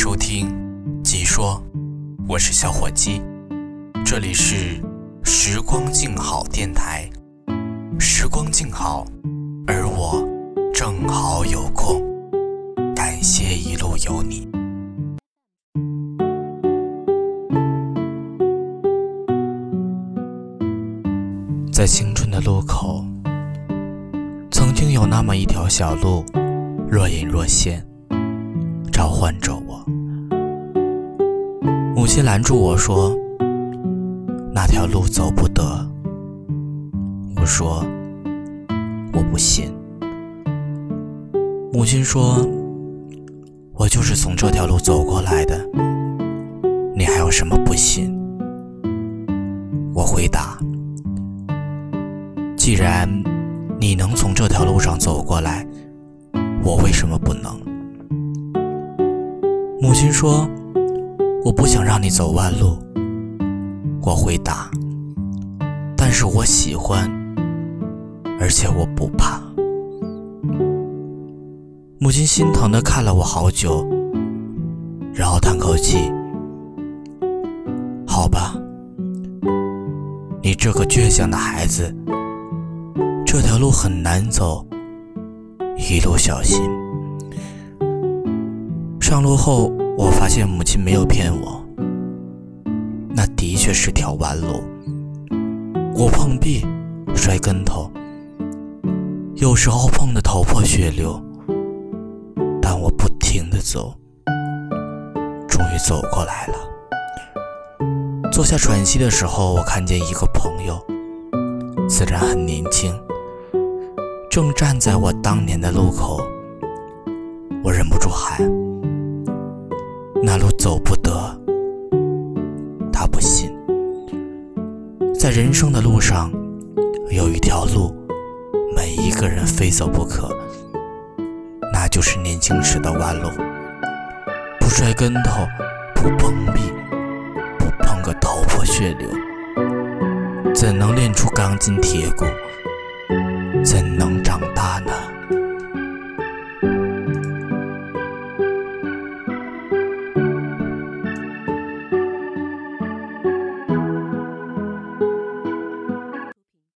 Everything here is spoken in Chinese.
收听《即说》，我是小伙鸡，这里是时光静好电台。时光静好，而我正好有空，感谢一路有你。在青春的路口，曾经有那么一条小路，若隐若现，召唤着我。母亲拦住我说：“那条路走不得。”我说：“我不信。”母亲说：“我就是从这条路走过来的，你还有什么不信？”我回答。既然你能从这条路上走过来，我为什么不能？母亲说：“我不想让你走弯路。”我回答：“但是我喜欢，而且我不怕。”母亲心疼的看了我好久，然后叹口气：“好吧，你这个倔强的孩子。”这条路很难走，一路小心。上路后，我发现母亲没有骗我，那的确是条弯路。我碰壁，摔跟头，有时候碰得头破血流，但我不停的走，终于走过来了。坐下喘息的时候，我看见一个朋友，自然很年轻。正站在我当年的路口，我忍不住喊：“那路走不得。”他不信。在人生的路上，有一条路，每一个人非走不可，那就是年轻时的弯路。不摔跟头，不碰壁，不碰个头破血流，怎能练出钢筋铁骨？怎能长大呢？